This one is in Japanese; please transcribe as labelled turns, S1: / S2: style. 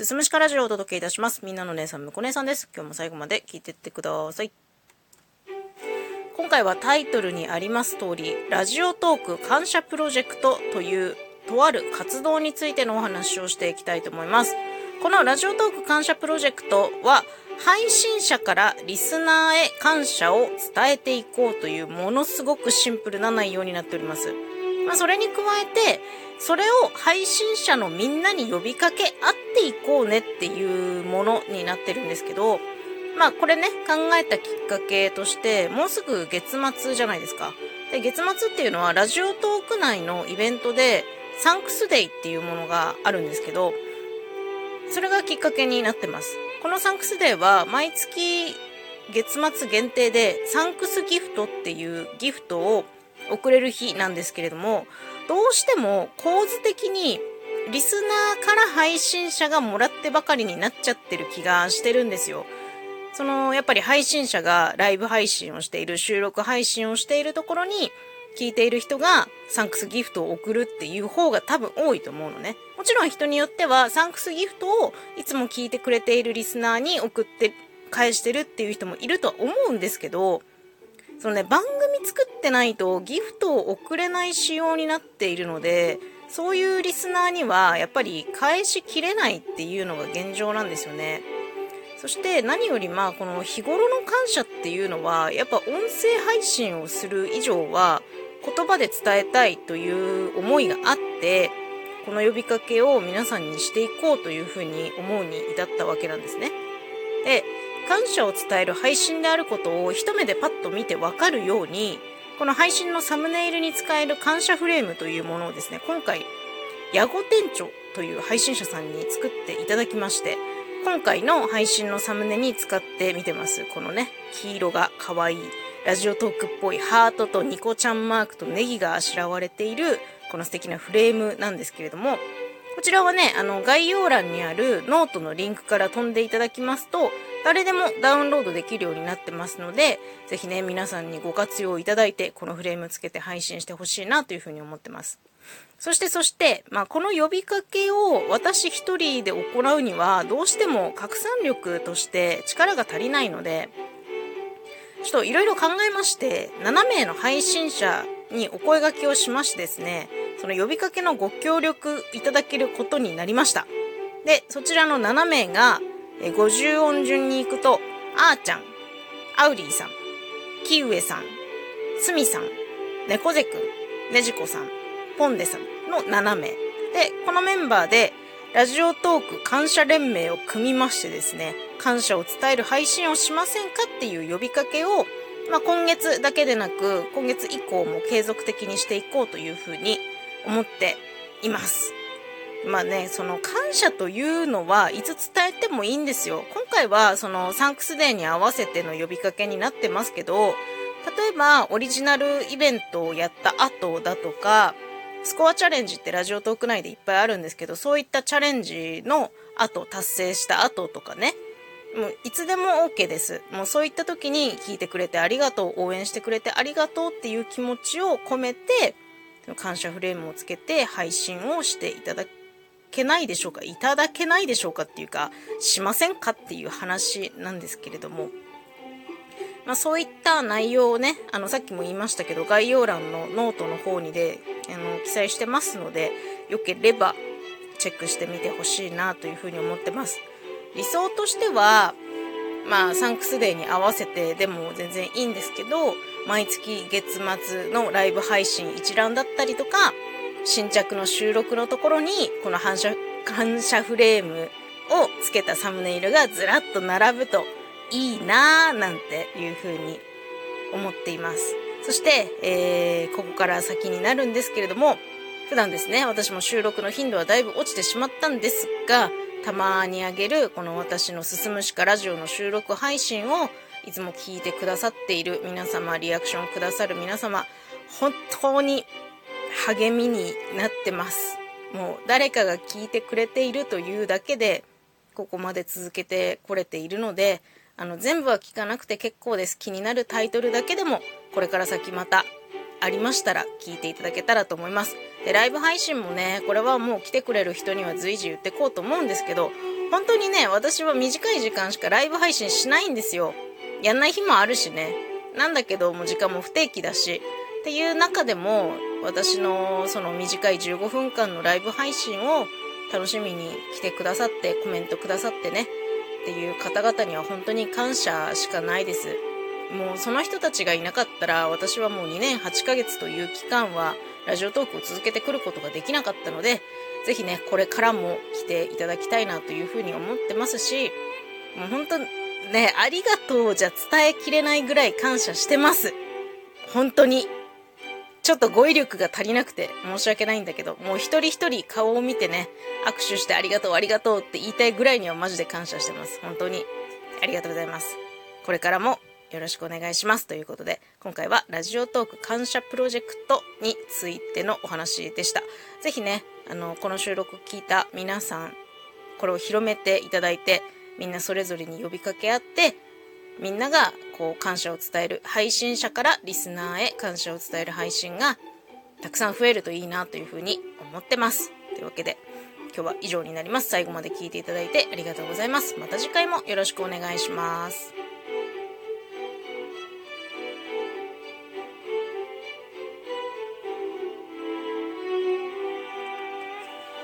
S1: すすむしかラジオをお届けいたします。みんなの姉さん、むこ姉さんです。今日も最後まで聞いてってください。今回はタイトルにあります通り、ラジオトーク感謝プロジェクトというとある活動についてのお話をしていきたいと思います。このラジオトーク感謝プロジェクトは、配信者からリスナーへ感謝を伝えていこうというものすごくシンプルな内容になっております。まあ、それに加えて、それを配信者のみんなに呼びかけ合っていこうねっていうものになってるんですけど、まあこれね、考えたきっかけとして、もうすぐ月末じゃないですか。で、月末っていうのは Radiotalk 内のイベントで、サンクスデイっていうものがあるんですけど、それがきっかけになってます。このサンクスデーは毎月月末限定でサンクスギフトっていうギフトを送れる日なんですけれども、どうしても構図的にリスナーから配信者がもらってばかりになっちゃってる気がしてるんですよ。その、やっぱり配信者がライブ配信をしている、収録配信をしているところに、聞いている人がサンクスギフトを送るっていう方が多分多いと思うのね。もちろん人によってはサンクスギフトをいつも聞いてくれているリスナーに送って返してるっていう人もいるとは思うんですけど、そのね、番組作ってないとギフトを送れない仕様になっているので、そういうリスナーにはやっぱり返しきれないっていうのが現状なんですよね。そして何よりまあこの日頃の感謝っていうのはやっぱ音声配信をする以上は言葉で伝えたいという思いがあってこの呼びかけを皆さんにしていこうというふうに思うに至ったわけなんですね。で感謝を伝える配信であることを一目でパッと見てわかるようにこの配信のサムネイルに使える感謝フレームというものをですね今回ヤゴ店長という配信者さんに作っていただきまして今回の配信のサムネに使ってみてます。このね、黄色が可愛い、ラジオトークっぽいハートとニコちゃんマークとネギがあしらわれている、この素敵なフレームなんですけれども、こちらはね、あの、概要欄にあるノートのリンクから飛んでいただきますと、誰でもダウンロードできるようになってますので、ぜひね、皆さんにご活用いただいて、このフレームつけて配信してほしいなというふうに思ってます。そしてそして、まあ、この呼びかけを私一人で行うには、どうしても拡散力として力が足りないので、ちょっといろいろ考えまして、7名の配信者にお声掛けをしましてですね、その呼びかけのご協力いただけることになりました。で、そちらの7名が、50音順に行くと、あーちゃん、アウリーさん、キウエさん、スミさん、猫背くん、ねじこさん、ポンデさんの7名。で、このメンバーで、ラジオトーク感謝連盟を組みましてですね、感謝を伝える配信をしませんかっていう呼びかけを、まあ、今月だけでなく、今月以降も継続的にしていこうというふうに思っています。まあね、その感謝というのはいつ伝えてもいいんですよ。今回はそのサンクスデーに合わせての呼びかけになってますけど、例えばオリジナルイベントをやった後だとか、スコアチャレンジってラジオトーク内でいっぱいあるんですけど、そういったチャレンジの後、達成した後とかね、もういつでも OK です。もうそういった時に聞いてくれてありがとう、応援してくれてありがとうっていう気持ちを込めて、感謝フレームをつけて配信をしていただけないでしょうか？いただけないでしょうかっていうか、しませんかっていう話なんですけれども、まあ、そういった内容をね、あの、さっきも言いましたけど、概要欄のノートの方にで、あの、記載してますので、よければチェックしてみてほしいなというふうに思ってます。理想としては、まあ、サンクスデーに合わせてでも全然いいんですけど、毎月月末のライブ配信一覧だったりとか、新着の収録のところに、この反射、反射フレームをつけたサムネイルがずらっと並ぶと、いいなぁなんていうふうに思っています。そして、えー、ここから先になるんですけれども、普段ですね、私も収録の頻度はだいぶ落ちてしまったんですが、たまにあげるこの私の進むしかラジオの収録配信をいつも聞いてくださっている皆様、リアクションくださる皆様、本当に励みになってます。もう誰かが聞いてくれているというだけで、ここまで続けてこれているので、あの、全部は聞かなくて結構です。気になるタイトルだけでも、これから先またありましたら聞いていただけたらと思います。で、ライブ配信もね、これはもう来てくれる人には随時言ってこうと思うんですけど、本当にね、私は短い時間しかライブ配信しないんですよ。やんない日もあるしね。なんだけど、もう時間も不定期だし。っていう中でも、私のその短い15分間のライブ配信を楽しみに来てくださって、コメントくださってね。っていう方々には本当に感謝しかないです。もうその人たちがいなかったら私はもう2年8ヶ月という期間はラジオトークを続けてくることができなかったので、ぜひね、これからも来ていただきたいなというふうに思ってますし、もう本当ね、ありがとうじゃ伝えきれないぐらい感謝してます。本当に。ちょっと語彙力が足りなくて申し訳ないんだけど、もう一人一人顔を見てね、握手してありがとうありがとうって言いたいぐらいにはマジで感謝してます。本当に。ありがとうございます。これからもよろしくお願いします。ということで、今回はラジオトーク感謝プロジェクトについてのお話でした。ぜひね、あの、この収録聞いた皆さん、これを広めていただいて、みんなそれぞれに呼びかけ合って、みんながこう感謝を伝える配信者からリスナーへ感謝を伝える配信がたくさん増えるといいなというふうに思ってます。というわけで今日は以上になります。最後まで聞いていただいてありがとうございます。また次回もよろしくお願いします。